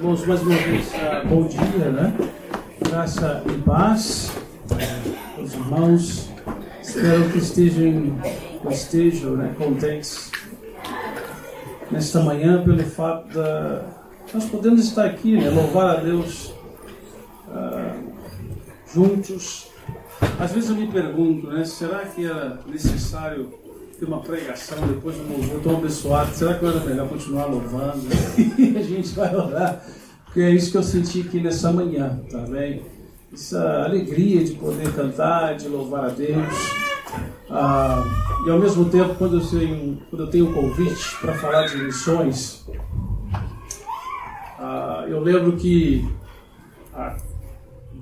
Irmãos, mais uma vez, uh, bom dia, né? Graça e paz os irmãos. Espero que estejam, estejam né, contentes nesta manhã pelo fato de nós podemos estar aqui, né, louvar a Deus uh, juntos. Às vezes eu me pergunto, né, será que era necessário ter uma pregação depois do louvor tão abençoado? Será que era melhor continuar louvando? e a gente vai orar porque é isso que eu senti aqui nessa manhã, tá bem? Essa alegria de poder cantar, de louvar a Deus. Ah, e ao mesmo tempo, quando eu tenho, quando eu tenho um convite para falar de missões, ah, eu lembro que há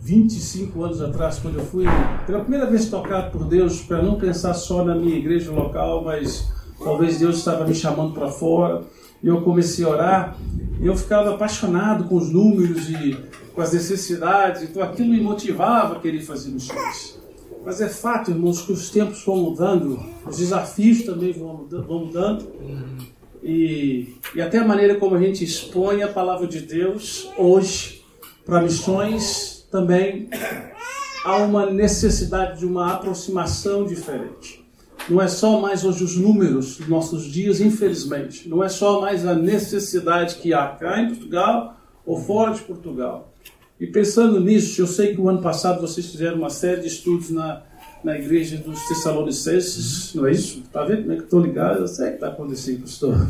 25 anos atrás, quando eu fui pela primeira vez tocado por Deus, para não pensar só na minha igreja local, mas talvez Deus estava me chamando para fora, e eu comecei a orar eu ficava apaixonado com os números e com as necessidades, então aquilo me motivava a querer fazer missões. Mas é fato, irmãos, que os tempos vão mudando, os desafios também vão mudando, e, e até a maneira como a gente expõe a palavra de Deus hoje para missões também há uma necessidade de uma aproximação diferente. Não é só mais hoje os números dos nossos dias, infelizmente. Não é só mais a necessidade que há cá em Portugal ou fora de Portugal. E pensando nisso, eu sei que o ano passado vocês fizeram uma série de estudos na, na igreja dos Tessalonicenses, não é isso? Está vendo como é que estou ligado? Eu sei que está acontecendo, pastor.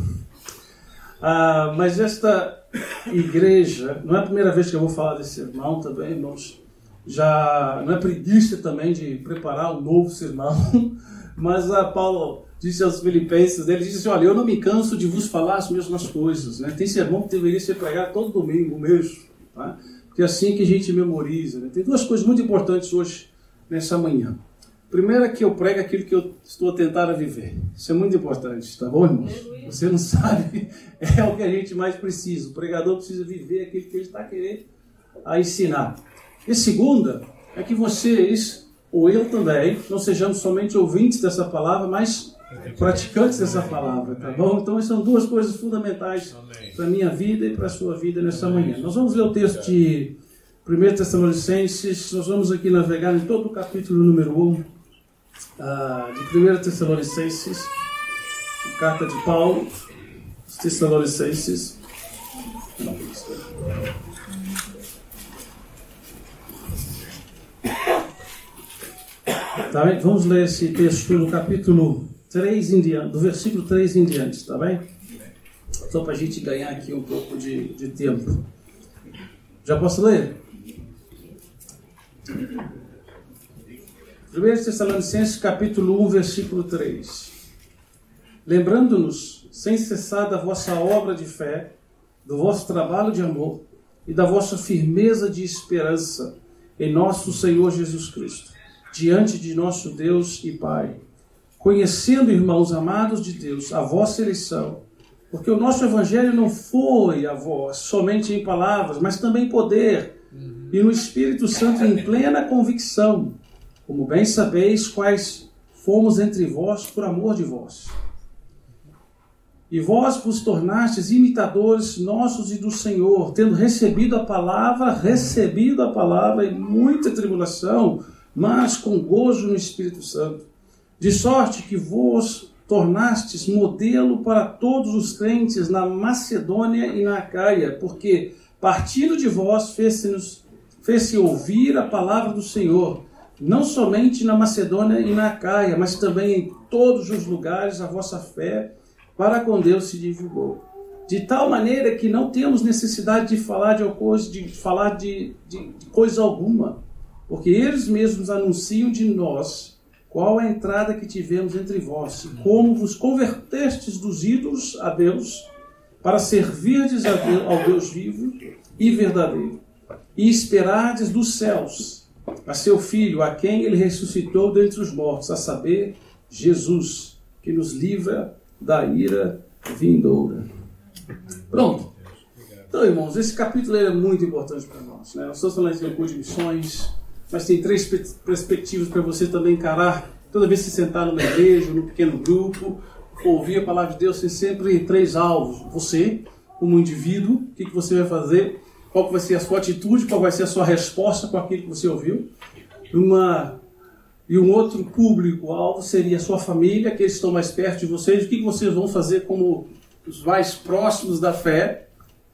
Ah, mas esta igreja, não é a primeira vez que eu vou falar desse sermão também, irmãos. Já não é preguiça também de preparar um novo sermão. Mas a Paulo disse aos filipenses, ele disse assim, olha, eu não me canso de vos falar as mesmas coisas. Né? Tem sermão que deveria ser pregado todo domingo mesmo. Tá? Porque é assim que a gente memoriza. Né? Tem duas coisas muito importantes hoje, nessa manhã. Primeiro é que eu prego aquilo que eu estou a tentar viver. Isso é muito importante, tá bom, irmãos? Você não sabe, é o que a gente mais precisa. O pregador precisa viver aquilo que ele está querendo a ensinar. E segunda é que vocês ou eu também, não sejamos somente ouvintes dessa palavra, mas praticantes dessa palavra, tá bom? Então, são duas coisas fundamentais para a minha vida e para a sua vida nessa manhã. Nós vamos ler o texto de 1 Tessalonicenses, nós vamos aqui navegar em todo o capítulo número 1 uh, ah, de 1 Tessalonicenses, carta de Paulo, Tessalonicenses. Tá bem? Vamos ler esse texto no capítulo 3 em diante, do versículo 3 em diante, tá bem? Só para a gente ganhar aqui um pouco de, de tempo. Já posso ler? 1 Tessalonicenses capítulo 1, versículo 3. Lembrando-nos, sem cessar da vossa obra de fé, do vosso trabalho de amor e da vossa firmeza de esperança em nosso Senhor Jesus Cristo diante de nosso Deus e Pai. Conhecendo, irmãos amados de Deus, a vossa eleição, porque o nosso evangelho não foi a vós somente em palavras, mas também em poder uhum. e no Espírito Santo em plena convicção, como bem sabeis quais fomos entre vós por amor de vós. E vós vos tornastes imitadores nossos e do Senhor, tendo recebido a palavra, recebido a palavra em muita tribulação, mas com gozo no Espírito Santo, de sorte que vos tornastes modelo para todos os crentes na Macedônia e na Acaia, porque partindo de vós fez-se fez ouvir a palavra do Senhor, não somente na Macedônia e na Acaia, mas também em todos os lugares a vossa fé para com Deus se divulgou. De tal maneira que não temos necessidade de falar de, coisa, de, falar de, de, de coisa alguma, porque eles mesmos anunciam de nós qual a entrada que tivemos entre vós, e como vos convertestes dos ídolos a Deus, para servirdes ao Deus vivo e verdadeiro, e esperardes dos céus a seu Filho, a quem ele ressuscitou dentre os mortos, a saber, Jesus, que nos livra da ira vindoura. Pronto. Então, irmãos, esse capítulo é muito importante para nós. Né? Nós estamos falando de de missões, mas tem três perspectivas para você também encarar toda vez que se sentar numa igreja, num pequeno grupo, ouvir a palavra de Deus, tem sempre três alvos: você, como indivíduo, o que você vai fazer, qual vai ser a sua atitude, qual vai ser a sua resposta com aquilo que você ouviu. Uma, e um outro público-alvo seria a sua família, aqueles que estão mais perto de vocês, o que, que vocês vão fazer como os mais próximos da fé,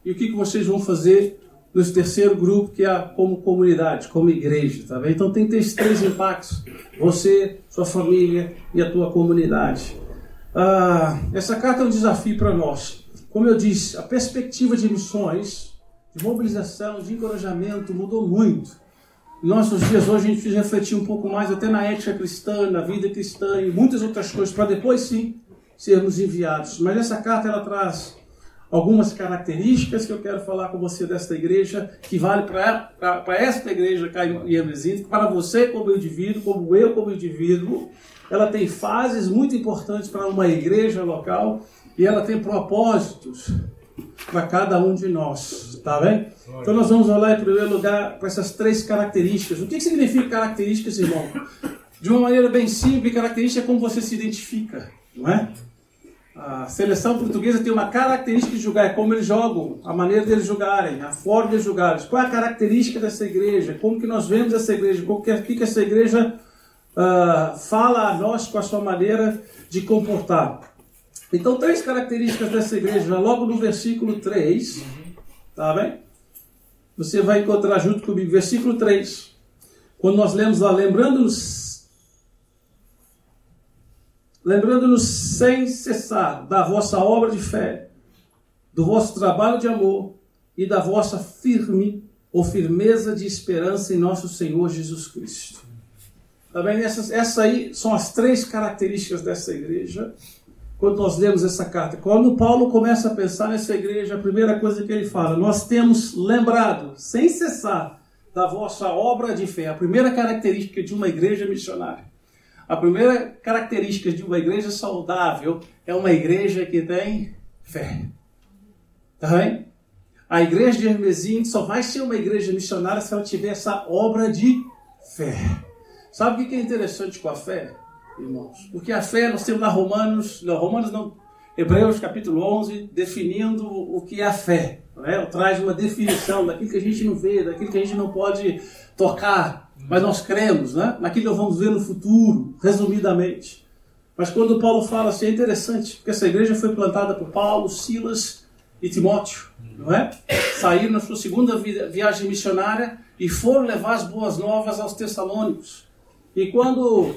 e o que, que vocês vão fazer no terceiro grupo, que é como comunidade, como igreja, tá bem? Então tem esses três impactos: você, sua família e a tua comunidade. Ah, essa carta é um desafio para nós. Como eu disse, a perspectiva de missões, de mobilização, de encorajamento mudou muito. Em nossos dias hoje a gente precisa refletir um pouco mais até na ética cristã, na vida cristã e muitas outras coisas para depois sim sermos enviados. Mas essa carta ela traz algumas características que eu quero falar com você desta igreja, que vale para esta igreja Caio para você como indivíduo, como eu como indivíduo. Ela tem fases muito importantes para uma igreja local e ela tem propósitos para cada um de nós, tá bem? Então nós vamos olhar em primeiro lugar para essas três características. O que significa características, irmão? De uma maneira bem simples, característica é como você se identifica, não é? A seleção portuguesa tem uma característica de jogar, é como eles jogam, a maneira deles jogarem, a forma de jogarem. Qual é a característica dessa igreja? Como que nós vemos essa igreja? O que, que essa igreja uh, fala a nós com a sua maneira de comportar? Então, três características dessa igreja, logo no versículo 3, tá bem? Você vai encontrar junto comigo, versículo 3. Quando nós lemos lá, lembrando-nos lembrando-nos sem cessar da vossa obra de fé, do vosso trabalho de amor e da vossa firme ou firmeza de esperança em nosso Senhor Jesus Cristo. Tá bem? Essas, essas aí são as três características dessa igreja. Quando nós lemos essa carta, quando Paulo começa a pensar nessa igreja, a primeira coisa que ele fala, nós temos lembrado, sem cessar, da vossa obra de fé. A primeira característica de uma igreja missionária a primeira característica de uma igreja saudável é uma igreja que tem fé. Tá bem? A igreja de Hermesim só vai ser uma igreja missionária se ela tiver essa obra de fé. Sabe o que é interessante com a fé, irmãos? Porque a fé, nós temos lá Romanos, não, Romanos não, Hebreus capítulo 11, definindo o que é a fé. Né? Traz uma definição daquilo que a gente não vê, daquilo que a gente não pode tocar, mas nós cremos né, naquilo que vamos ver no futuro, resumidamente. Mas quando Paulo fala assim, é interessante, porque essa igreja foi plantada por Paulo, Silas e Timóteo, não é? Saíram na sua segunda viagem missionária e foram levar as boas novas aos Tessalônicos. E quando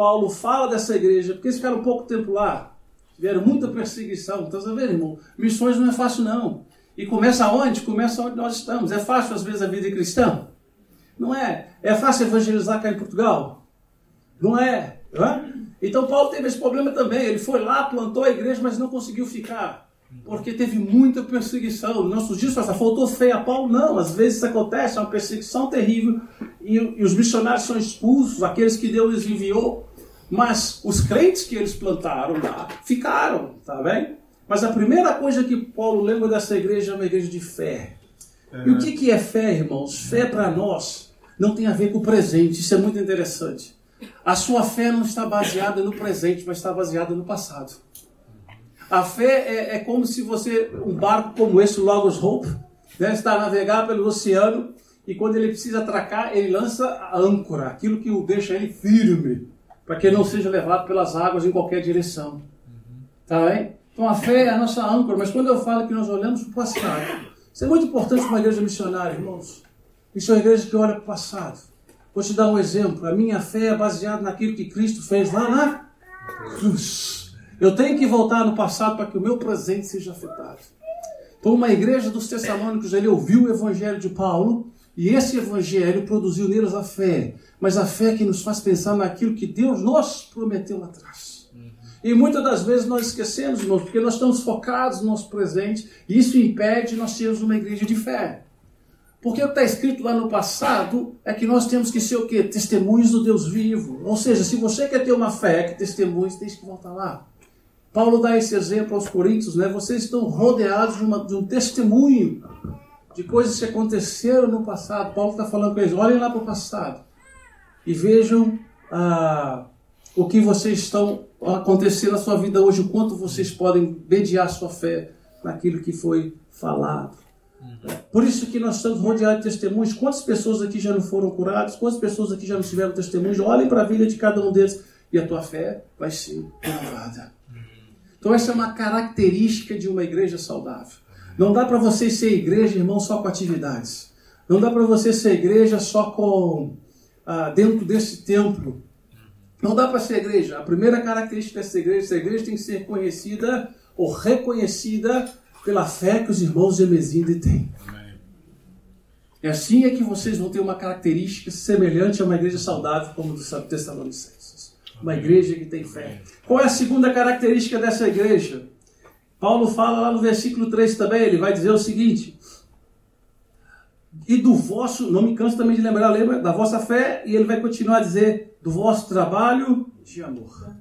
Paulo fala dessa igreja, porque eles ficaram pouco tempo lá, tiveram muita perseguição, então, tá vendo, irmão? Missões não é fácil, não. E começa onde? Começa onde nós estamos. É fácil, às vezes, a vida cristã? Não é. É fácil evangelizar cá em Portugal? Não é. É? Então Paulo teve esse problema também. Ele foi lá, plantou a igreja, mas não conseguiu ficar. Porque teve muita perseguição. Nossos dias faltou fé a Paulo? Não. Às vezes isso acontece, é uma perseguição terrível. E, e os missionários são expulsos, aqueles que Deus enviou. Mas os crentes que eles plantaram lá ficaram, tá bem? Mas a primeira coisa que Paulo lembra dessa igreja é uma igreja de fé. É. E o que, que é fé, irmãos? Fé para nós não tem a ver com o presente. Isso é muito interessante. A sua fé não está baseada no presente, mas está baseada no passado. A fé é, é como se você, um barco como esse, o Logos Hope, né, está a navegar pelo oceano e quando ele precisa atracar, ele lança a âncora, aquilo que o deixa ele firme, para que não seja levado pelas águas em qualquer direção. Tá bem? Então a fé é a nossa âncora, mas quando eu falo que nós olhamos para o passado, isso é muito importante para uma igreja missionária, irmãos. Isso é uma igreja que olha para o passado. Vou te dar um exemplo. A minha fé é baseada naquilo que Cristo fez lá na cruz. Eu tenho que voltar no passado para que o meu presente seja afetado. Então, uma igreja dos Tessalônicos, ele ouviu o evangelho de Paulo e esse evangelho produziu neles a fé. Mas a fé que nos faz pensar naquilo que Deus nos prometeu lá atrás. E muitas das vezes nós esquecemos, irmãos, porque nós estamos focados no nosso presente e isso impede nós sermos uma igreja de fé. Porque o que está escrito lá no passado é que nós temos que ser o quê? Testemunhos do Deus vivo. Ou seja, se você quer ter uma fé que testemunhos, tem que voltar lá. Paulo dá esse exemplo aos Coríntios, né? Vocês estão rodeados de, uma, de um testemunho de coisas que aconteceram no passado. Paulo está falando com eles: olhem lá para o passado e vejam ah, o que vocês estão acontecendo na sua vida hoje, o quanto vocês podem mediar sua fé naquilo que foi falado. Por isso que nós estamos rodeados de testemunhos. Quantas pessoas aqui já não foram curadas? Quantas pessoas aqui já não tiveram testemunhos? Olhem para a vida de cada um deles e a tua fé vai ser renovada. Então essa é uma característica de uma igreja saudável. Não dá para você ser igreja, irmão, só com atividades. Não dá para você ser igreja só com ah, dentro desse templo. Não dá para ser igreja. A primeira característica dessa igreja, essa igreja tem que ser conhecida ou reconhecida pela fé que os irmãos de Emesinde têm. E assim é que vocês vão ter uma característica semelhante a uma igreja saudável como do Tessalonicenses. Uma igreja que tem fé. Qual é a segunda característica dessa igreja? Paulo fala lá no versículo 3 também, ele vai dizer o seguinte: E do vosso, não me canso também de lembrar, lembra da vossa fé, e ele vai continuar a dizer: do vosso trabalho de amor.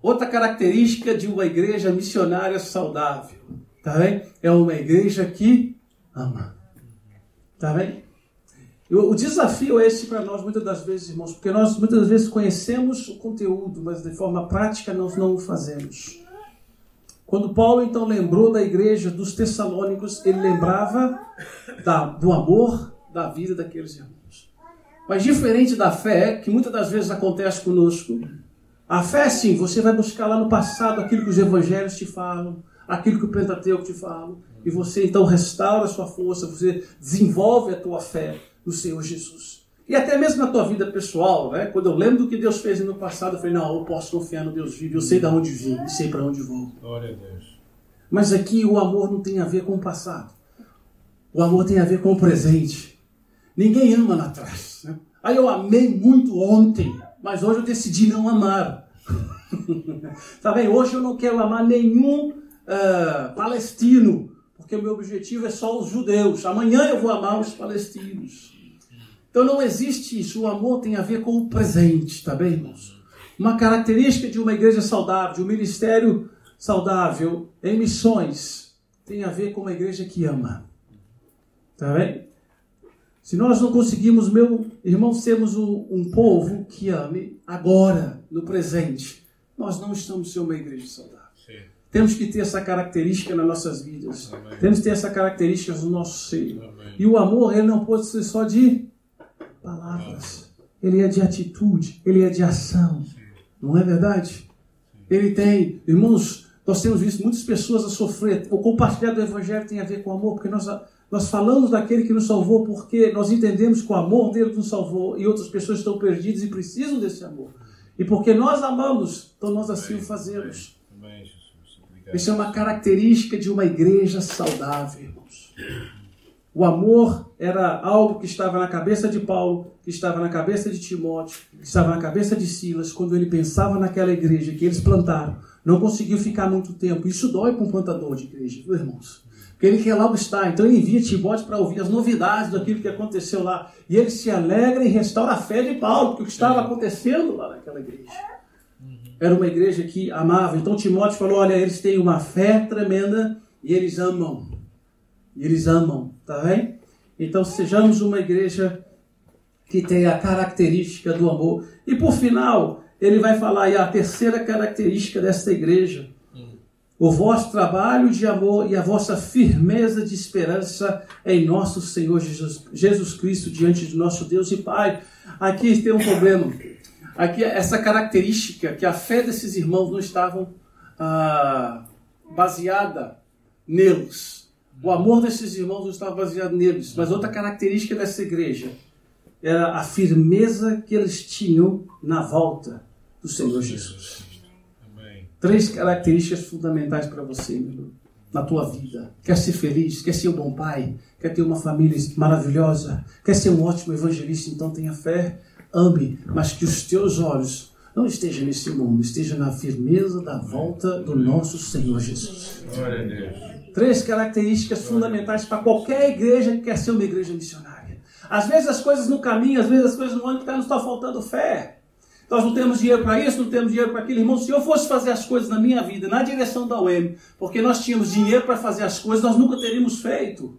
Outra característica de uma igreja missionária saudável Tá bem? É uma igreja que ama. Tá bem? O desafio é esse para nós, muitas das vezes, irmãos, porque nós muitas vezes conhecemos o conteúdo, mas de forma prática nós não o fazemos. Quando Paulo então lembrou da igreja dos Tessalônicos, ele lembrava da, do amor da vida daqueles irmãos. Mas diferente da fé, que muitas das vezes acontece conosco, a fé sim, você vai buscar lá no passado aquilo que os evangelhos te falam, aquilo que o Pentateuco te fala, e você então restaura a sua força, você desenvolve a tua fé no Senhor Jesus. E até mesmo na tua vida pessoal, né? quando eu lembro do que Deus fez no passado, eu falei, não, eu posso confiar no Deus vivo, eu sei de onde vim e sei para onde vou. Glória a Deus. Mas aqui o amor não tem a ver com o passado. O amor tem a ver com o presente. Ninguém ama lá atrás. Né? Aí eu amei muito ontem, mas hoje eu decidi não amar. tá bem? Hoje eu não quero amar nenhum uh, palestino, porque o meu objetivo é só os judeus. Amanhã eu vou amar os palestinos. Então não existe isso. O amor tem a ver com o presente, tá bem, irmãos? Uma característica de uma igreja saudável, de um ministério saudável em missões, tem a ver com uma igreja que ama. Tá bem? Se nós não conseguimos, meu irmão, sermos um, um povo que ame agora, no presente, nós não estamos sendo uma igreja saudável. Temos que ter essa característica nas nossas vidas. Amém. Temos que ter essa característica no nosso seio. Amém. E o amor, ele não pode ser só de palavras. Ele é de atitude, ele é de ação. Não é verdade? Ele tem, irmãos, nós temos visto muitas pessoas a sofrer. O compartilhar do evangelho tem a ver com amor, porque nós, nós falamos daquele que nos salvou porque nós entendemos que o amor dele nos salvou e outras pessoas estão perdidas e precisam desse amor. E porque nós amamos, então nós assim o fazemos. Isso é uma característica de uma igreja saudável, irmãos. O amor era algo que estava na cabeça de Paulo, que estava na cabeça de Timóteo, que estava na cabeça de Silas, quando ele pensava naquela igreja que eles plantaram. Não conseguiu ficar muito tempo. Isso dói para um plantador de igreja, viu, irmãos? Porque ele quer logo estar. Então ele envia Timóteo para ouvir as novidades daquilo que aconteceu lá. E ele se alegra e restaura a fé de Paulo, porque o que estava acontecendo lá naquela igreja era uma igreja que amava. Então Timóteo falou: olha, eles têm uma fé tremenda e eles amam. E eles amam, tá bem? Então sejamos uma igreja que tenha a característica do amor. E por final, ele vai falar aí a terceira característica desta igreja. O vosso trabalho de amor e a vossa firmeza de esperança em nosso Senhor Jesus, Jesus Cristo diante de nosso Deus e Pai. Aqui tem um problema aqui essa característica que a fé desses irmãos não estava ah, baseada neles. O amor desses irmãos não estava baseado neles. Mas outra característica dessa igreja era a firmeza que eles tinham na volta do Senhor Jesus. Três características fundamentais para você, meu irmão, na tua vida. Quer ser feliz? Quer ser um bom pai? Quer ter uma família maravilhosa? Quer ser um ótimo evangelista? Então tenha fé ame, mas que os teus olhos não estejam nesse mundo, estejam na firmeza da volta do nosso Senhor Jesus. Glória a Deus. Três características fundamentais para qualquer igreja que quer ser uma igreja missionária. Às vezes as coisas no caminho, às vezes as coisas no ano que nos está faltando fé. Nós não temos dinheiro para isso, não temos dinheiro para aquilo. Irmão, se eu fosse fazer as coisas na minha vida, na direção da UEM, porque nós tínhamos dinheiro para fazer as coisas, nós nunca teríamos feito.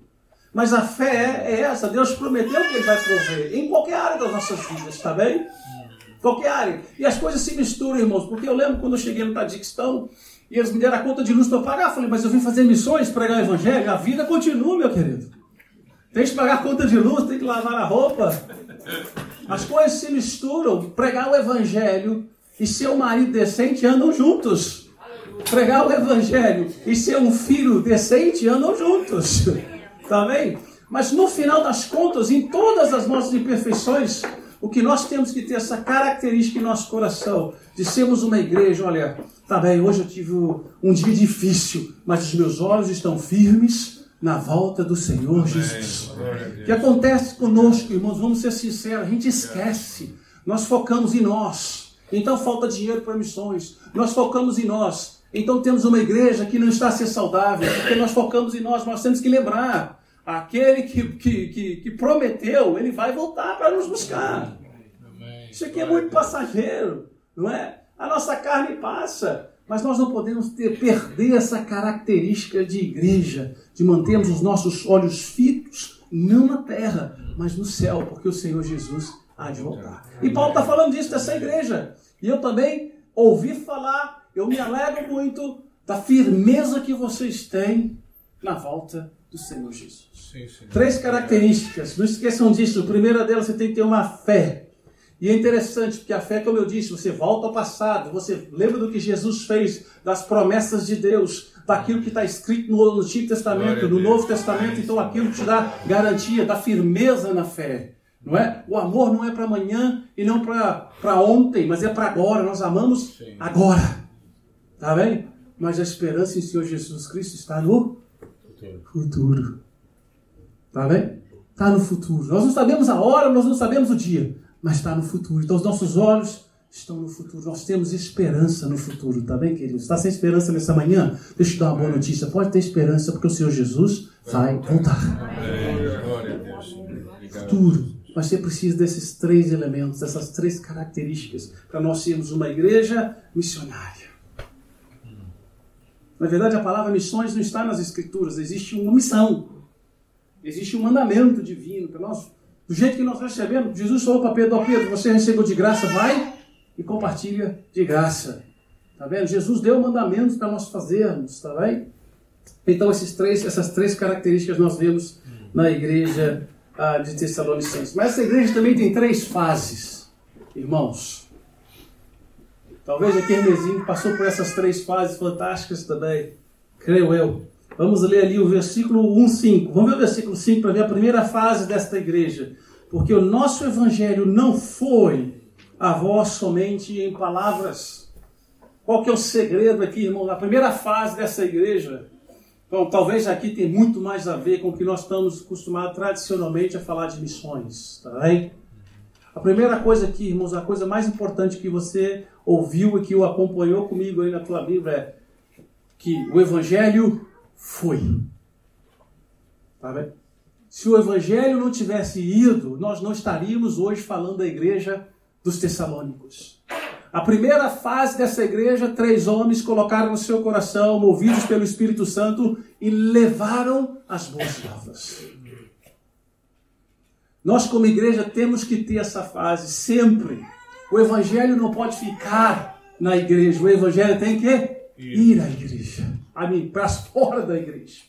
Mas a fé é essa. Deus prometeu que Ele vai prover em qualquer área das nossas vidas, está bem? Qualquer área. E as coisas se misturam, irmãos, porque eu lembro quando eu cheguei no Tadiquistão E eles me deram a conta de luz para pagar. Eu falei, mas eu vim fazer missões, pregar o evangelho. A vida continua, meu querido. Tem que pagar a conta de luz, tem que lavar a roupa. As coisas se misturam. Pregar o evangelho e ser um marido decente andam juntos. Pregar o evangelho e ser um filho decente andam juntos. Tá bem? Mas no final das contas, em todas as nossas imperfeições, o que nós temos que ter essa característica em nosso coração de sermos uma igreja, olha, tá bem, hoje eu tive um dia difícil, mas os meus olhos estão firmes na volta do Senhor Jesus. O que acontece conosco, irmãos, vamos ser sinceros, a gente esquece. Nós focamos em nós. Então falta dinheiro para missões. Nós focamos em nós. Então temos uma igreja que não está a ser saudável, porque nós focamos em nós. Nós temos que lembrar Aquele que, que, que, que prometeu, ele vai voltar para nos buscar. Isso aqui é muito passageiro, não é? A nossa carne passa, mas nós não podemos ter, perder essa característica de igreja, de mantermos os nossos olhos fitos, não na terra, mas no céu, porque o Senhor Jesus há de voltar. E Paulo está falando disso dessa igreja. E eu também ouvi falar, eu me alegro muito da firmeza que vocês têm na volta do Senhor Jesus. Sim, sim. Três características, não esqueçam disso. A primeira delas, você tem que ter uma fé. E é interessante, porque a fé, como eu disse, você volta ao passado, você lembra do que Jesus fez, das promessas de Deus, daquilo que está escrito no Antigo Testamento, no Novo Testamento, então aquilo te dá garantia, dá firmeza na fé. Não é? O amor não é para amanhã e não para ontem, mas é para agora. Nós amamos agora. Tá bem? Mas a esperança em Senhor Jesus Cristo está no futuro. Tá bem? Está no futuro. Nós não sabemos a hora, nós não sabemos o dia, mas está no futuro. Então os nossos olhos estão no futuro. Nós temos esperança no futuro, tá bem, queridos? Está sem esperança nessa manhã? Deixa eu te dar uma boa notícia. Pode ter esperança, porque o Senhor Jesus vai voltar. Futuro. Mas você precisa desses três elementos, dessas três características, para nós sermos uma igreja missionária. Na verdade, a palavra missões não está nas Escrituras, existe uma missão. Existe um mandamento divino para nós. Do jeito que nós recebemos, Jesus falou para Pedro: Pedro, você recebeu de graça, vai e compartilha de graça. Tá vendo? Jesus deu mandamentos para nós fazermos, tá bem? Então, esses três, essas três características nós vemos na igreja ah, de Tessalonicenses. Mas essa igreja também tem três fases, irmãos. Talvez aqui Hermesinho passou por essas três fases fantásticas também, creio eu. Vamos ler ali o versículo 1, 5. Vamos ver o versículo 5 para ver a primeira fase desta igreja. Porque o nosso evangelho não foi a voz somente em palavras. Qual que é o segredo aqui, irmão? A primeira fase dessa igreja, então, talvez aqui tem muito mais a ver com o que nós estamos acostumados tradicionalmente a falar de missões, tá bem? A primeira coisa aqui, irmãos, a coisa mais importante que você ouviu e que o acompanhou comigo aí na tua Bíblia é que o Evangelho foi. Tá bem? Se o Evangelho não tivesse ido, nós não estaríamos hoje falando da igreja dos Tessalônicos. A primeira fase dessa igreja, três homens colocaram no seu coração, movidos pelo Espírito Santo, e levaram as boas novas. Nós, como igreja, temos que ter essa fase sempre. O evangelho não pode ficar na igreja, o evangelho tem que ir à igreja, para fora da igreja.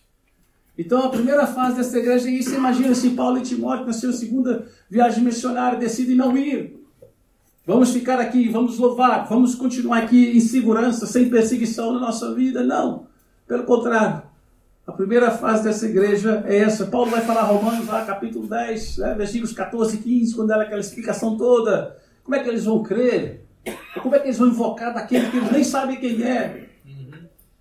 Então, a primeira fase dessa igreja é isso. Imagina se Paulo e Timóteo, na sua segunda viagem missionária, decidem não ir. Vamos ficar aqui, vamos louvar, vamos continuar aqui em segurança, sem perseguição na nossa vida. Não. Pelo contrário, a primeira fase dessa igreja é essa. Paulo vai falar Romanos lá, capítulo 10, né, versículos 14 e 15, quando ela aquela explicação toda. Como é que eles vão crer? Como é que eles vão invocar daquele que eles nem sabem quem é?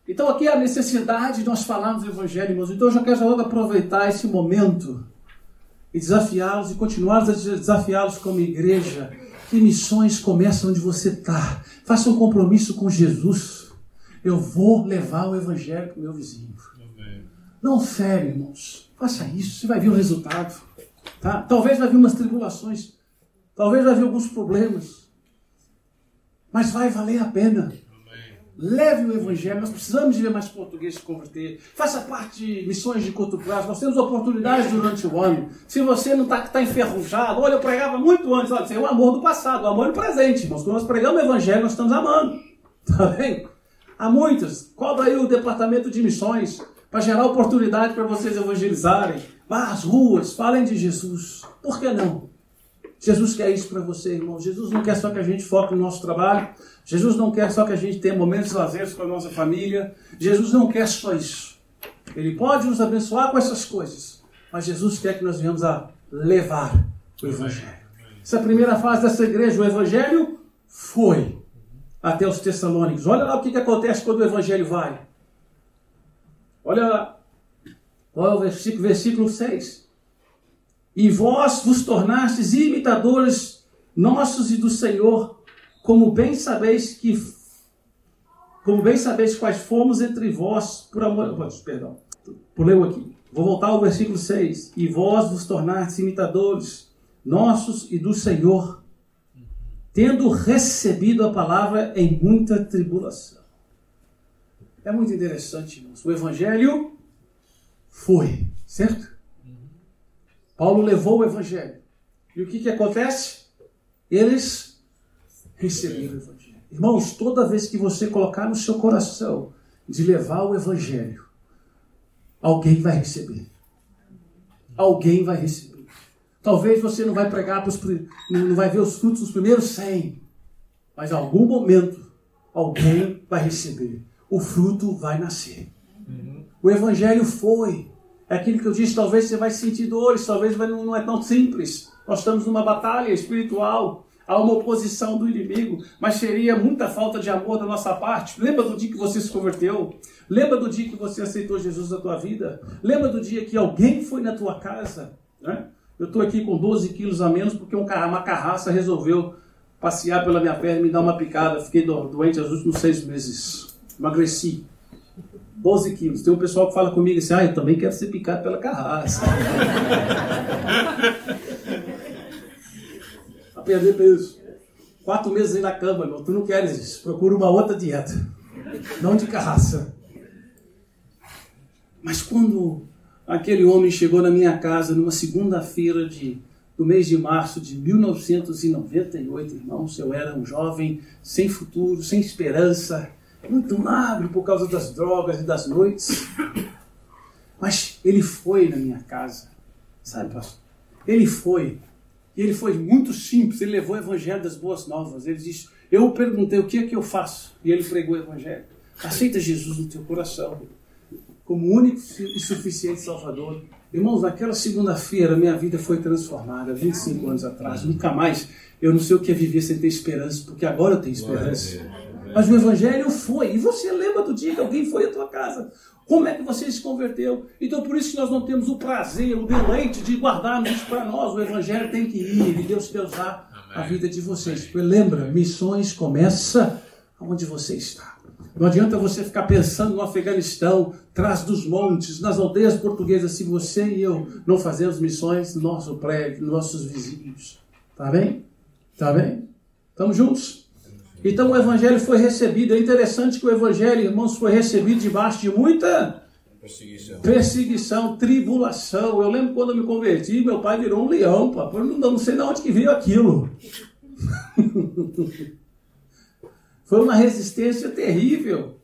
Então aqui é a necessidade de nós falarmos do Evangelho, irmãos. Então eu já quero logo aproveitar esse momento e desafiá-los e continuar a desafiá-los como igreja. Que missões começam onde você está. Faça um compromisso com Jesus. Eu vou levar o Evangelho para o meu vizinho. Não fere, irmãos. Faça isso, você vai ver o resultado. Tá? Talvez vai vir umas tribulações, talvez vai vir alguns problemas, mas vai valer a pena. Leve o Evangelho, nós precisamos de ver mais portugueses se converter. Faça parte de missões de curto prazo. Nós temos oportunidades durante o ano. Se você não está tá enferrujado, olha, eu pregava muito antes. Olha, é o amor do passado, o amor do presente, irmãos. Quando nós pregamos o Evangelho, nós estamos amando. Tá bem? Há muitas. Cobra aí o departamento de missões para gerar oportunidade para vocês evangelizarem. Vá às ruas, falem de Jesus. Por que não? Jesus quer isso para você, irmão. Jesus não quer só que a gente foque no nosso trabalho. Jesus não quer só que a gente tenha momentos lazeres com a nossa família. Jesus não quer só isso. Ele pode nos abençoar com essas coisas. Mas Jesus quer que nós venhamos a levar o Evangelho. Essa é a primeira fase dessa igreja. O Evangelho foi até os Tessalônicos. Olha lá o que, que acontece quando o Evangelho vai. Olha lá. Olha o versículo, versículo 6. E vós vos tornastes imitadores nossos e do Senhor, como bem sabeis que como bem sabeis quais fomos entre vós por amor. Perdão, pulei aqui. Vou voltar ao versículo 6. E vós vos tornastes imitadores nossos e do Senhor, tendo recebido a palavra em muita tribulação. É muito interessante, irmãos. O Evangelho foi, certo? Paulo levou o Evangelho. E o que, que acontece? Eles receberam o Evangelho. Irmãos, toda vez que você colocar no seu coração de levar o Evangelho, alguém vai receber. Alguém vai receber. Talvez você não vai pregar, não vai ver os frutos dos primeiros 100, mas em algum momento alguém vai receber. O fruto vai nascer. Uhum. O Evangelho foi. É aquilo que eu disse, talvez você vai sentir dores, talvez não é tão simples. Nós estamos numa batalha espiritual, há uma oposição do inimigo, mas seria muita falta de amor da nossa parte. Lembra do dia que você se converteu? Lembra do dia que você aceitou Jesus na tua vida? Lembra do dia que alguém foi na tua casa? Né? Eu estou aqui com 12 quilos a menos porque uma carraça resolveu passear pela minha perna e me dar uma picada. Fiquei doente os últimos seis meses. Emagreci. 12 quilos. Tem um pessoal que fala comigo assim, ah, eu também quero ser picado pela carraça. a perder peso. Quatro meses aí na cama, irmão. Tu não queres isso. Procura uma outra dieta. Não de carraça. Mas quando aquele homem chegou na minha casa numa segunda-feira de do mês de março de 1998, irmãos, eu era um jovem sem futuro, sem esperança, muito magro por causa das drogas e das noites. Mas ele foi na minha casa, sabe, pastor? Ele foi. E ele foi muito simples, ele levou o evangelho das boas novas. Ele disse: Eu perguntei o que é que eu faço? E ele pregou o evangelho. Aceita Jesus no teu coração, como único e suficiente Salvador. Irmãos, naquela segunda-feira minha vida foi transformada, 25 anos atrás. Nunca mais, eu não sei o que é viver sem ter esperança, porque agora eu tenho esperança. Mas o Evangelho foi. E você lembra do dia que alguém foi à tua casa? Como é que você se converteu? Então, por isso que nós não temos o prazer, o deleite de guardarmos isso para nós. O Evangelho tem que ir e Deus quer usar a vida de vocês. Porque lembra, missões começa onde você está. Não adianta você ficar pensando no Afeganistão, atrás dos montes, nas aldeias portuguesas, se você e eu não fazemos missões no nosso prédio, nos nossos vizinhos. Tá bem? Tá bem? Estamos juntos? Então o evangelho foi recebido. É interessante que o evangelho, irmãos, foi recebido debaixo de muita perseguição, perseguição tribulação. Eu lembro quando eu me converti, meu pai virou um leão, papo. Eu não, não sei de onde que veio aquilo. foi uma resistência terrível.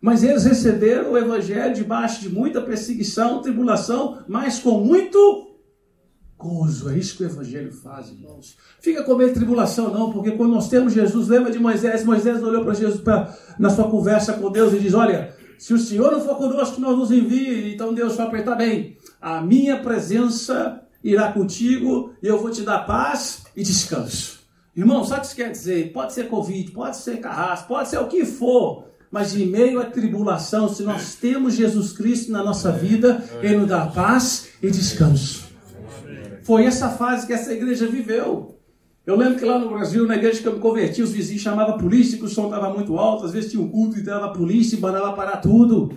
Mas eles receberam o evangelho debaixo de muita perseguição, tribulação, mas com muito gozo. É isso que o Evangelho faz, irmãos. Fica com medo de tribulação, não, porque quando nós temos Jesus, lembra de Moisés? Moisés olhou para Jesus pra, na sua conversa com Deus e diz: Olha, se o Senhor não for conosco, nós nos envie. Então Deus vai apertar bem. A minha presença irá contigo e eu vou te dar paz e descanso. Irmão, sabe o que isso quer dizer? Pode ser Covid, pode ser carrasco, pode ser o que for. Mas em meio à tribulação, se nós temos Jesus Cristo na nossa vida, Ele nos dá paz e descanso. Foi essa fase que essa igreja viveu. Eu lembro que lá no Brasil, na igreja que eu me converti, os vizinhos chamavam a polícia, que o som estava muito alto, às vezes tinha um culto e dava a polícia e mandava parar tudo.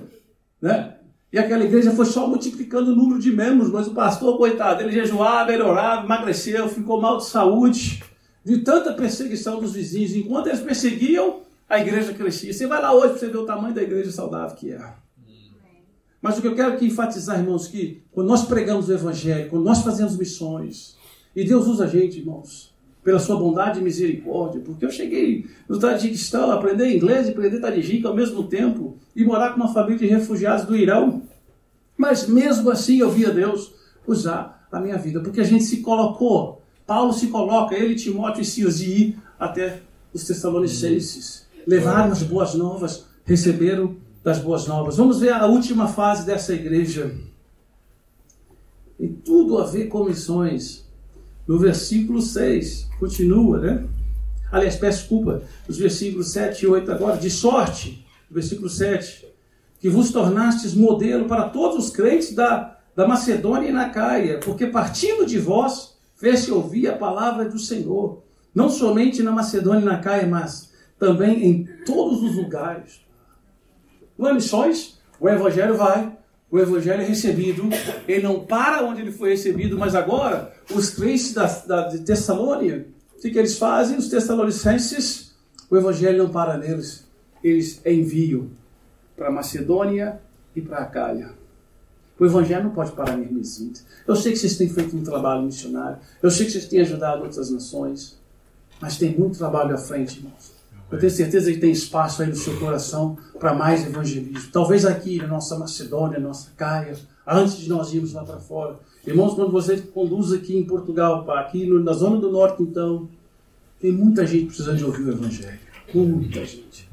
Né? E aquela igreja foi só multiplicando o número de membros, mas o pastor, coitado, ele jejuava, ele orava, emagreceu, ficou mal de saúde, de tanta perseguição dos vizinhos. Enquanto eles perseguiam, a igreja crescia. Você vai lá hoje para você ver o tamanho da igreja saudável que é. Mas o que eu quero aqui enfatizar, irmãos, que quando nós pregamos o Evangelho, quando nós fazemos missões, e Deus usa a gente, irmãos, pela sua bondade e misericórdia, porque eu cheguei no Tajiquistão a aprender inglês e aprender Tajik ao mesmo tempo e morar com uma família de refugiados do Irão. Mas mesmo assim eu via Deus usar a minha vida, porque a gente se colocou. Paulo se coloca, ele, Timóteo e Silas, de ir até os Tessalonicenses. Levaram as boas novas, receberam das boas novas. Vamos ver a última fase dessa igreja. Tem tudo a ver com missões. No versículo 6, continua, né? Aliás, peço desculpa, os versículos 7 e 8 agora. De sorte, versículo 7, que vos tornastes modelo para todos os crentes da, da Macedônia e na Caia, porque partindo de vós, fez-se ouvir a palavra do Senhor, não somente na Macedônia e na Caia, mas também em todos os lugares. Não é missões? O Evangelho vai, o Evangelho é recebido, ele não para onde ele foi recebido, mas agora os crentes da, da, de Tessalônia, o que, que eles fazem? Os tessalonicenses, o Evangelho não para neles, eles enviam para Macedônia e para a Caia. O Evangelho não pode parar em Hermesinte. Eu sei que vocês têm feito um trabalho missionário, eu sei que vocês têm ajudado outras nações, mas tem muito trabalho à frente, irmãos. Eu tenho certeza que tem espaço aí no seu coração para mais evangelismo. Talvez aqui na nossa Macedônia, na nossa Caia, antes de nós irmos lá para fora. Irmãos, quando você conduz aqui em Portugal, aqui na zona do norte, então, tem muita gente precisando de ouvir o Evangelho. Muita gente.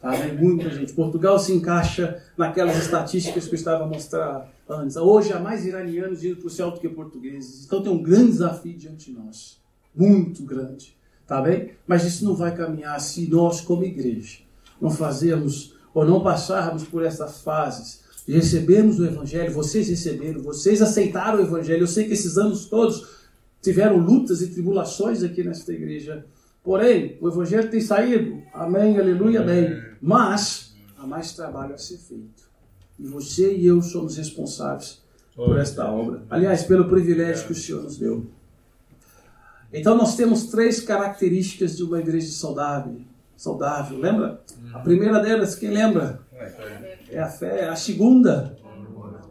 Tá? Tem muita gente. Portugal se encaixa naquelas estatísticas que eu estava a mostrar antes. Hoje há mais iranianos indo para o céu do que portugueses. Então tem um grande desafio diante de nós. Muito grande. Tá bem? Mas isso não vai caminhar se nós, como igreja, não fazermos ou não passarmos por essas fases de recebermos o Evangelho. Vocês receberam, vocês aceitaram o Evangelho. Eu sei que esses anos todos tiveram lutas e tribulações aqui nesta igreja. Porém, o Evangelho tem saído. Amém, aleluia, amém. Mas há mais trabalho a ser feito. E você e eu somos responsáveis por esta obra. Aliás, pelo privilégio que o Senhor nos deu. Então nós temos três características de uma igreja saudável. Saudável, lembra? A primeira delas, quem lembra? É a fé. A segunda,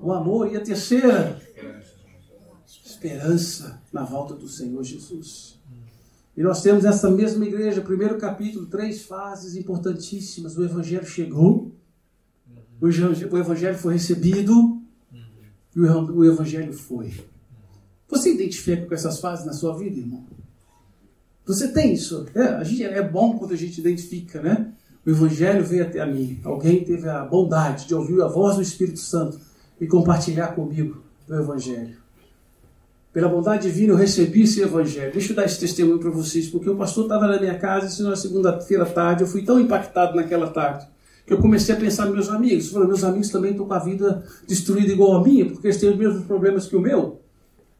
o amor. E a terceira, esperança na volta do Senhor Jesus. E nós temos essa mesma igreja, primeiro capítulo, três fases importantíssimas. O Evangelho chegou, o Evangelho foi recebido e o Evangelho foi. Você identifica com essas fases na sua vida, irmão? Você tem isso? É, a gente, é bom quando a gente identifica, né? O Evangelho veio até mim. Alguém teve a bondade de ouvir a voz do Espírito Santo e compartilhar comigo o Evangelho. Pela bondade divina eu recebi esse Evangelho. Deixa eu dar esse testemunho para vocês, porque o pastor estava na minha casa, isso na segunda-feira à tarde, eu fui tão impactado naquela tarde, que eu comecei a pensar nos meus amigos. Falei, meus amigos também estão com a vida destruída igual a minha, porque eles têm os mesmos problemas que o meu.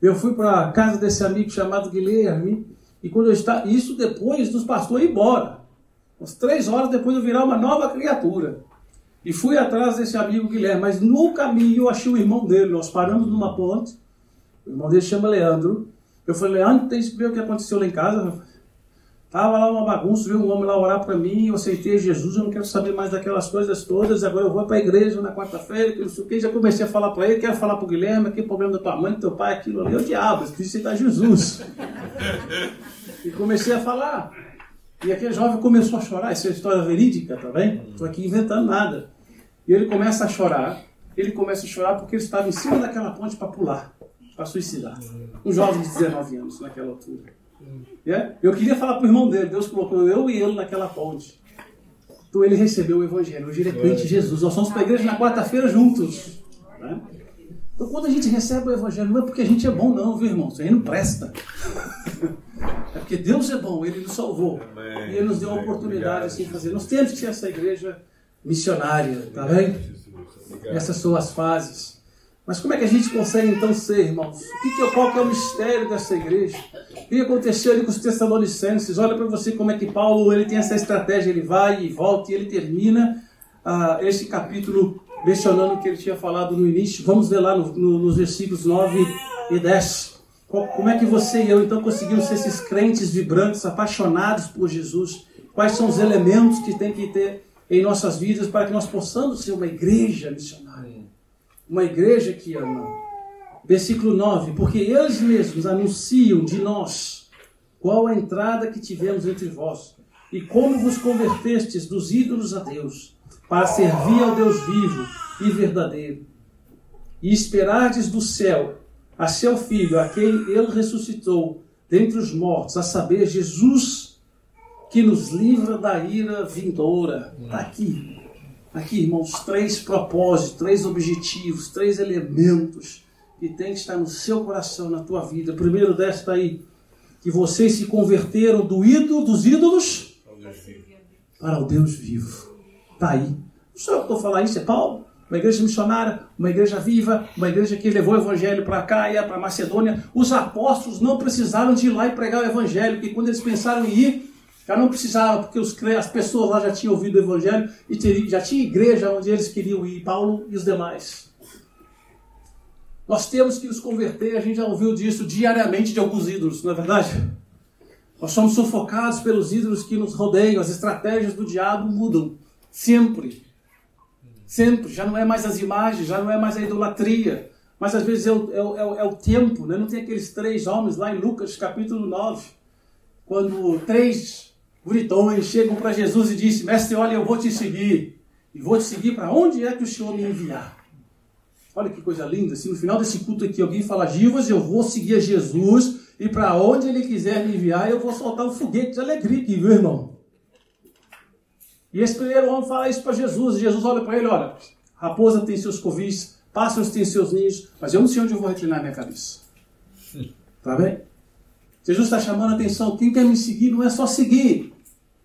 Eu fui para a casa desse amigo chamado Guilherme, e quando eu estava. Isso depois dos pastores ir embora. Umas três horas depois eu virar uma nova criatura. E fui atrás desse amigo Guilherme, mas no caminho eu achei o irmão dele. Nós paramos numa ponte. O irmão dele chama Leandro. Eu falei, Leandro, tem que ver o que aconteceu lá em casa. Tava lá uma bagunça, veio um homem lá orar para mim, eu aceitei Jesus, eu não quero saber mais daquelas coisas todas, agora eu vou para a igreja na quarta-feira, que não sei o que, já comecei a falar para ele, quero falar para o Guilherme, aqui problema da tua mãe, do teu pai, aquilo ali, o diabo, eu preciso aceitar Jesus. e comecei a falar. E aquele jovem começou a chorar, isso é história verídica, tá bem? Estou aqui inventando nada. E ele começa a chorar, ele começa a chorar porque ele estava em cima daquela ponte para pular, para suicidar. Um jovem de 19 anos naquela altura. É? Eu queria falar para o irmão dele, Deus colocou eu e ele naquela ponte. Então ele recebeu o Evangelho. Hoje ele é crente Jesus. Nós somos para a igreja na quarta-feira juntos. Né? Então quando a gente recebe o Evangelho, não é porque a gente é bom, não, viu, irmão? Isso aí não presta. É porque Deus é bom, Ele nos salvou. E Ele nos deu a oportunidade assim de fazer. Nós temos que ser essa igreja missionária, tá bem? Essas são as fases. Mas como é que a gente consegue então ser, irmãos? O que, que, qual que é o mistério dessa igreja? O que aconteceu ali com os Tessalonicenses? Olha para você como é que Paulo ele tem essa estratégia, ele vai e volta e ele termina ah, esse capítulo mencionando o que ele tinha falado no início. Vamos ver lá no, no, nos versículos 9 e 10. Como é que você e eu então conseguimos ser esses crentes vibrantes, apaixonados por Jesus? Quais são os elementos que tem que ter em nossas vidas para que nós possamos ser uma igreja missionária? Uma igreja que ama. Versículo 9: Porque eles mesmos anunciam de nós qual a entrada que tivemos entre vós, e como vos convertestes dos ídolos a Deus, para servir ao Deus vivo e verdadeiro, e esperardes do céu a seu Filho, a quem ele ressuscitou dentre os mortos, a saber, Jesus, que nos livra da ira vindoura. Está aqui. Aqui, irmãos, três propósitos, três objetivos, três elementos que tem que estar no seu coração, na tua vida. Primeiro desta aí, que vocês se converteram do ídolo, dos ídolos para o Deus vivo. Está aí. Não sou eu que estou falando isso, é Paulo uma igreja missionária, uma igreja viva, uma igreja que levou o evangelho para e para Macedônia. Os apóstolos não precisaram de ir lá e pregar o evangelho, porque quando eles pensaram em ir, já não precisavam, porque os, as pessoas lá já tinham ouvido o evangelho e ter, já tinha igreja onde eles queriam ir, Paulo e os demais. Nós temos que nos converter, a gente já ouviu disso diariamente de alguns ídolos, não é verdade? Nós somos sufocados pelos ídolos que nos rodeiam, as estratégias do diabo mudam, sempre. Sempre, já não é mais as imagens, já não é mais a idolatria, mas às vezes é o, é o, é o é tempo, né? não tem aqueles três homens lá em Lucas capítulo 9, quando três gritões chegam para Jesus e dizem, mestre, olha, eu vou te seguir, e vou te seguir para onde é que o Senhor me enviar. Olha que coisa linda, se no final desse culto aqui alguém fala, Givas, eu vou seguir a Jesus, e para onde ele quiser me enviar, eu vou soltar um foguete de alegria aqui, viu irmão? E esse primeiro homem fala isso para Jesus. E Jesus olha para ele: olha, raposa tem seus covis, pássaros têm seus ninhos, mas eu não sei onde eu vou reclinar minha cabeça. Tá bem? Jesus está chamando a atenção. Quem quer me seguir não é só seguir.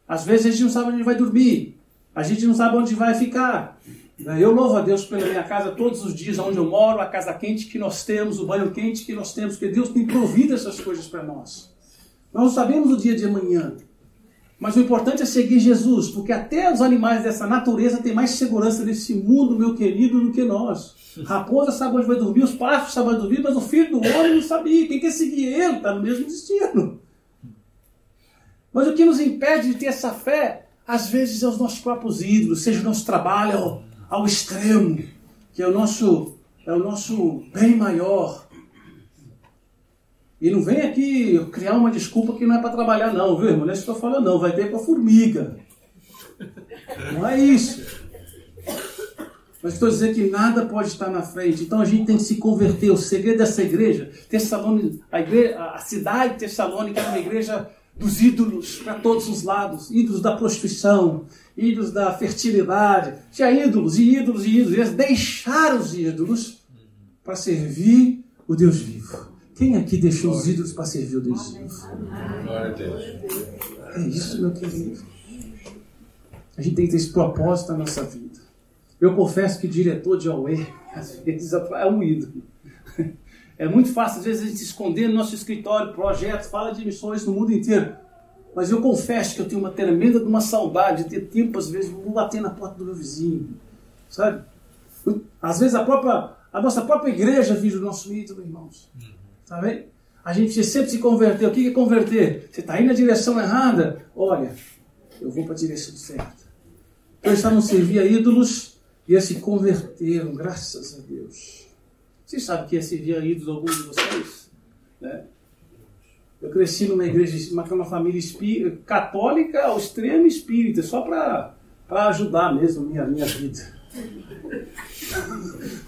Às vezes a gente não sabe onde vai dormir. A gente não sabe onde vai ficar. Eu louvo a Deus pela minha casa todos os dias, onde eu moro, a casa quente que nós temos, o banho quente que nós temos, porque Deus tem provido essas coisas para nós. Nós não sabemos o dia de amanhã. Mas o importante é seguir Jesus, porque até os animais dessa natureza têm mais segurança nesse mundo, meu querido, do que nós. Raposa sabe onde vai dormir, os pássaros sabem onde dormir, mas o filho do homem não sabia. Quem quer seguir ele está no mesmo destino. Mas o que nos impede de ter essa fé, às vezes, é os nossos próprios ídolos, seja o nosso trabalho ao, extremo, que é o nosso, é o nosso bem maior, e não vem aqui criar uma desculpa que não é para trabalhar, não, viu, irmão? Não é isso que eu falando, não. Vai ter com a formiga. Não é isso. Mas estou dizendo que nada pode estar na frente. Então a gente tem que se converter. O segredo dessa igreja, a, igreja, a cidade de Tessalônica era uma igreja dos ídolos para todos os lados ídolos da prostituição, ídolos da fertilidade. Tinha ídolos e ídolos e ídolos. Eles deixaram os ídolos para servir o Deus vivo. Quem aqui deixou os ídolos para servir o Deus vivo? Glória a Deus. É isso, meu querido. A gente tem que ter esse propósito na nossa vida. Eu confesso que diretor de Aue, às vezes, é um ídolo. É muito fácil, às vezes, a gente se esconder no nosso escritório, projetos, fala de missões no mundo inteiro. Mas eu confesso que eu tenho uma tremenda uma saudade de ter tempo, às vezes, vou bater na porta do meu vizinho. Sabe? Às vezes a própria, a nossa própria igreja vira o nosso ídolo, irmãos. Tá vendo? A gente sempre se converter. O que é converter? Você está indo na direção errada? Olha, eu vou para a direção certa. Então estavam servir a ídolos e a se converteram, graças a Deus. Vocês sabem que ia servir a ídolos alguns de vocês? Né? Eu cresci numa igreja, uma, uma família católica ao extremo espírita, só para ajudar mesmo a minha, minha vida.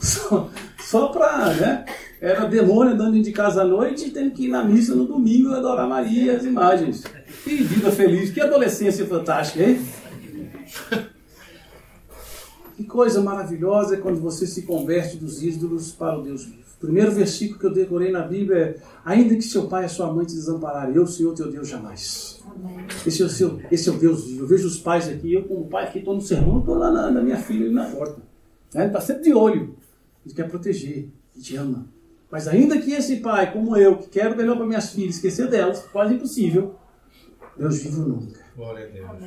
Só, só para, né? Era demônio andando de casa à noite e tendo que ir na missa no domingo adorar Maria e as imagens. Que vida feliz, que adolescência fantástica, hein? Que coisa maravilhosa é quando você se converte dos ídolos para o Deus vivo. O primeiro versículo que eu decorei na Bíblia é: Ainda que seu pai e sua mãe te desampararem, eu, Senhor teu Deus, jamais. Esse é, o seu, esse é o Deus vivo. Eu vejo os pais aqui, eu como pai aqui estou no sermão, estou lá na, na, minha filha ali na porta. Ele está sempre de olho. Ele quer proteger, ele te ama. Mas ainda que esse pai, como eu, que quero melhor para minhas filhas, esquecer delas, quase impossível, Deus vivo nunca.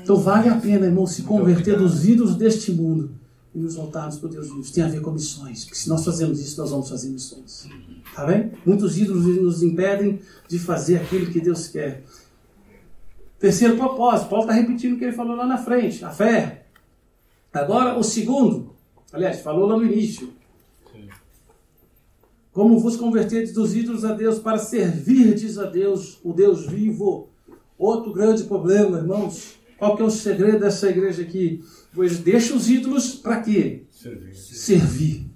Então vale a pena, irmão, se converter dos ídolos deste mundo e nos voltarmos para Deus vivo. Tem a ver com missões, porque se nós fazemos isso, nós vamos fazer missões. Tá bem? Muitos ídolos nos impedem de fazer aquilo que Deus quer. Terceiro propósito, Paulo está repetindo o que ele falou lá na frente, a fé. Agora, o segundo, aliás, falou lá no início, Como vos convertedes dos ídolos a Deus para servirdes a Deus, o Deus vivo. Outro grande problema, irmãos. Qual que é o segredo dessa igreja aqui? Pois deixa os ídolos para quê? Servir. Servir.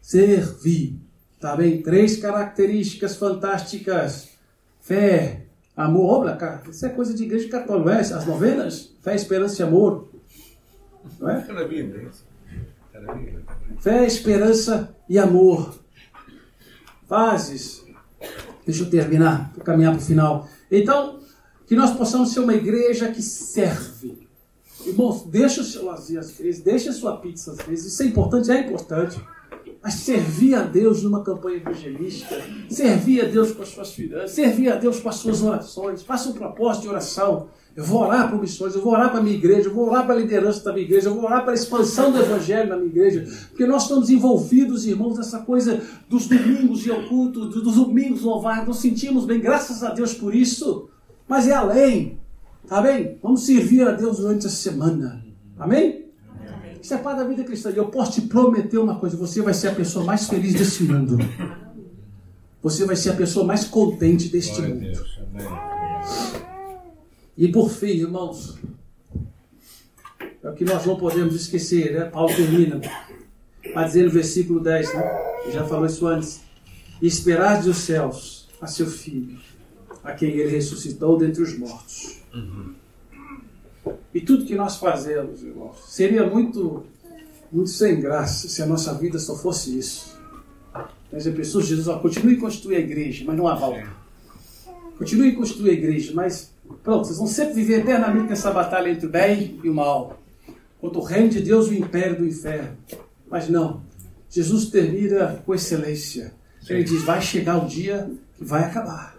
Servir. Tá bem? Três características fantásticas. Fé, amor. Olha, cara, isso é coisa de igreja católica, é? As novenas? Fé, esperança e amor. Não é? Fé, esperança e amor. Fases. Deixa eu terminar, para caminhar para o final. Então, que nós possamos ser uma igreja que serve. Irmãos, deixa o seu lazer às vezes, deixa a sua pizza às vezes. Isso é importante, é importante. Mas servir a Deus numa campanha evangelística, servir a Deus com as suas finanças, servir a Deus com as suas orações, faça um propósito de oração. Eu vou orar por missões, eu vou orar para a minha igreja, eu vou orar para a liderança da minha igreja, eu vou orar para a expansão do evangelho na minha igreja, porque nós estamos envolvidos, irmãos, nessa coisa dos domingos e ocultos, dos domingos louvar, nós sentimos bem, graças a Deus por isso, mas é além, tá bem? Vamos servir a Deus durante a semana, amém? Isso é parte da vida cristã. E eu posso te prometer uma coisa: você vai ser a pessoa mais feliz desse mundo. Você vai ser a pessoa mais contente deste Glória mundo. Deus, e por fim, irmãos, é o que nós não podemos esquecer, né? Paulo termina, a dizer no versículo 10, né? já falou isso antes. Esperar dos céus a seu filho, a quem ele ressuscitou dentre os mortos. Uhum. E tudo que nós fazemos, irmãos, seria muito, muito sem graça se a nossa vida só fosse isso. Mas a pessoa, Jesus, ó, continue a construir a igreja, mas não há volta. Continue a construir a igreja, mas pronto, vocês vão sempre viver eternamente nessa batalha entre o bem e o mal. Contra o reino de Deus e o império do inferno. Mas não. Jesus termina com excelência. Ele diz: vai chegar o dia que vai acabar.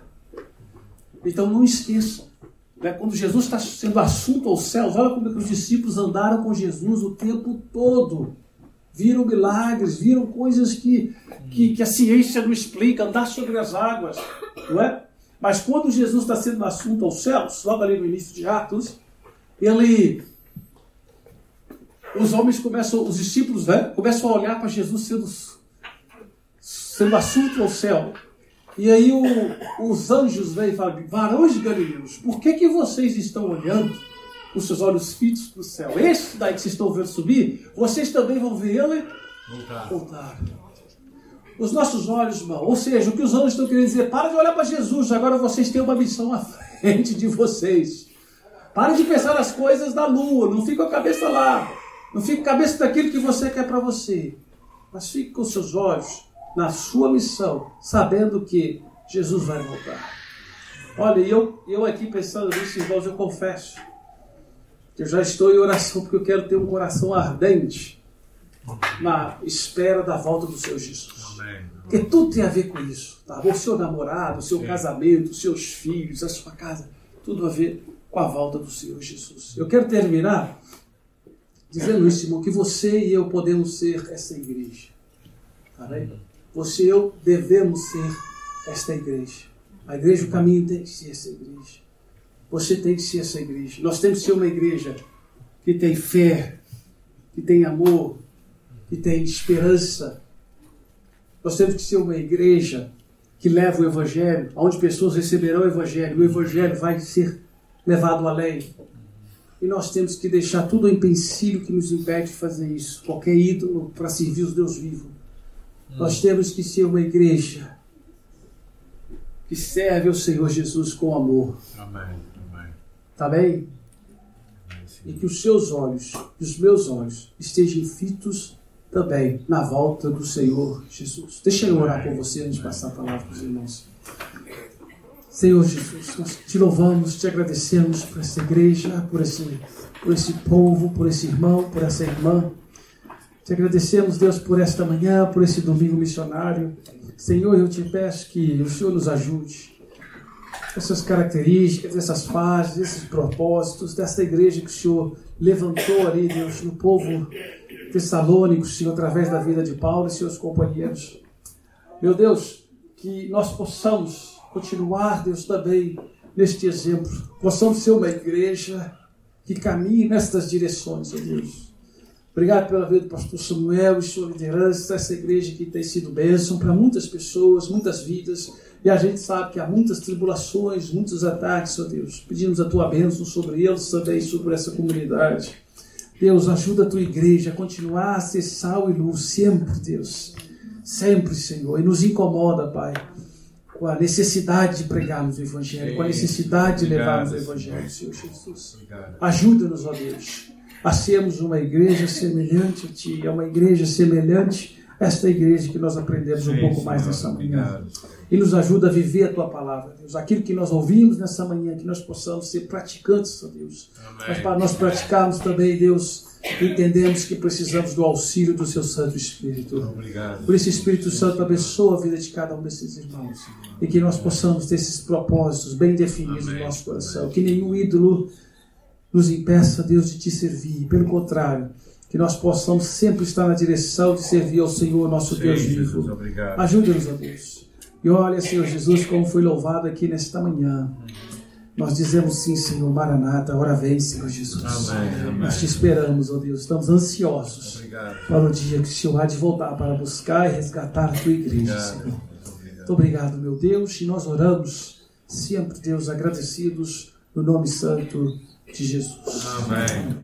Então não esqueçam. Né? Quando Jesus está sendo assunto aos céus, olha como é que os discípulos andaram com Jesus o tempo todo. Viram milagres, viram coisas que, que, que a ciência não explica, andar sobre as águas. Não é? Mas quando Jesus está sendo assunto aos céus, logo ali no início de Atos, ele. Os homens começam, os discípulos né, começam a olhar para Jesus sendo, sendo assunto ao céu. E aí o, os anjos vêm e falam, varões de Galileus, por que, que vocês estão olhando com seus olhos fitos para o céu? Esse daí que vocês estão vendo subir, vocês também vão ver ele voltar. voltar. Os nossos olhos, irmão, ou seja, o que os anjos estão querendo dizer, para de olhar para Jesus, agora vocês têm uma missão à frente de vocês. Pare de pensar nas coisas da lua, não fique com a cabeça lá. Não fique com a cabeça daquilo que você quer para você. Mas fique com seus olhos na sua missão, sabendo que Jesus vai voltar. Olha, eu, eu aqui pensando nisso, irmãos, eu confesso que eu já estou em oração porque eu quero ter um coração ardente na espera da volta do Senhor Jesus. Porque tudo tem a ver com isso. Tá? O seu namorado, o seu Sim. casamento, os seus filhos, a sua casa, tudo a ver com a volta do Senhor Jesus. Eu quero terminar dizendo isso, irmão, que você e eu podemos ser essa igreja. Tá bem? Você e eu devemos ser esta igreja. A igreja, o caminho tem que ser essa igreja. Você tem que ser essa igreja. Nós temos que ser uma igreja que tem fé, que tem amor, que tem esperança. Nós temos que ser uma igreja que leva o Evangelho, onde pessoas receberão o Evangelho. O Evangelho vai ser levado além. E nós temos que deixar tudo o empecilho que nos impede de fazer isso. Qualquer ídolo para servir os Deus vivos. Nós temos que ser uma igreja que serve ao Senhor Jesus com amor. Amém. Amém. Tá bem? E que os seus olhos e os meus olhos estejam fitos também na volta do Senhor Jesus. Deixa eu orar por você antes de passar a palavra para os irmãos. Senhor Jesus, nós te louvamos, te agradecemos por essa igreja, por esse, por esse povo, por esse irmão, por essa irmã. Te agradecemos, Deus, por esta manhã, por esse domingo missionário. Senhor, eu te peço que o Senhor nos ajude. Essas características, essas fases, esses propósitos desta igreja que o Senhor levantou ali, Deus, no povo tessalônico, Senhor, através da vida de Paulo e seus companheiros. Meu Deus, que nós possamos continuar, Deus, também neste exemplo. Possamos ser uma igreja que caminhe nestas direções, ó Deus Obrigado pela vida do pastor Samuel e sua liderança, essa igreja que tem sido bênção para muitas pessoas, muitas vidas. E a gente sabe que há muitas tribulações, muitos ataques, ó Deus. Pedimos a tua bênção sobre eles também, sobre essa comunidade. Deus, ajuda a tua igreja a continuar a ser sal e luz sempre, Deus. Sempre, Senhor. E nos incomoda, Pai, com a necessidade de pregarmos o Evangelho, com a necessidade de levarmos o Evangelho, Senhor Jesus. Ajuda-nos, ó Deus, a sermos uma igreja semelhante a Ti, é uma igreja semelhante a esta igreja que nós aprendemos um pouco mais nessa manhã. E nos ajuda a viver a Tua palavra, Deus. Aquilo que nós ouvimos nessa manhã, que nós possamos ser praticantes, Deus. Mas para nós praticarmos também, Deus, entendemos que precisamos do auxílio do Seu Santo Espírito. Obrigado. Por esse Espírito Santo, abençoa a vida de cada um desses irmãos. E que nós possamos ter esses propósitos bem definidos no nosso coração. Que nenhum ídolo nos impeça, Deus, de te servir. Pelo contrário, que nós possamos sempre estar na direção de servir ao Senhor, nosso Deus Sim, Jesus, vivo. Ajuda-nos, ó Deus. E olha, Senhor Jesus, como foi louvado aqui nesta manhã. Nós dizemos sim, Senhor, Maranata, hora vem, Senhor Jesus. Amém, amém. Nós te esperamos, ó Deus. Estamos ansiosos Obrigado. para o dia que o Senhor há de voltar para buscar e resgatar a tua igreja, Senhor. Obrigado. Muito obrigado, meu Deus, e nós oramos sempre, Deus, agradecidos no nome santo de Jesus. Amém.